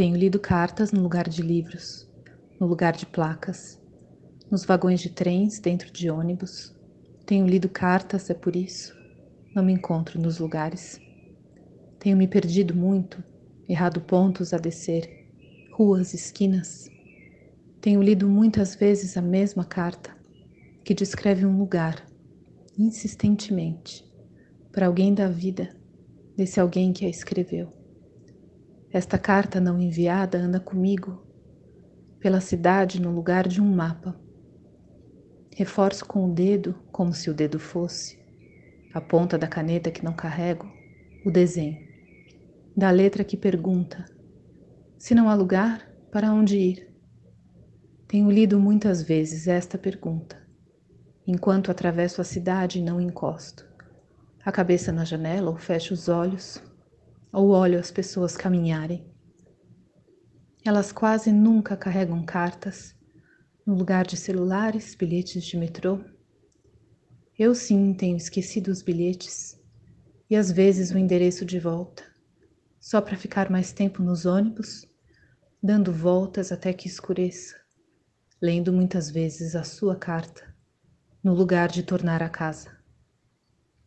Tenho lido cartas no lugar de livros, no lugar de placas, nos vagões de trens, dentro de ônibus. Tenho lido cartas, é por isso. Não me encontro nos lugares. Tenho me perdido muito, errado pontos a descer, ruas, esquinas. Tenho lido muitas vezes a mesma carta que descreve um lugar, insistentemente, para alguém da vida, desse alguém que a escreveu. Esta carta não enviada anda comigo pela cidade no lugar de um mapa. Reforço com o dedo, como se o dedo fosse, a ponta da caneta que não carrego, o desenho, da letra que pergunta: se não há lugar, para onde ir? Tenho lido muitas vezes esta pergunta, enquanto atravesso a cidade e não encosto, a cabeça na janela ou fecho os olhos ou olho as pessoas caminharem. Elas quase nunca carregam cartas no lugar de celulares, bilhetes de metrô. Eu sim tenho esquecido os bilhetes e às vezes o endereço de volta, só para ficar mais tempo nos ônibus, dando voltas até que escureça, lendo muitas vezes a sua carta, no lugar de tornar a casa.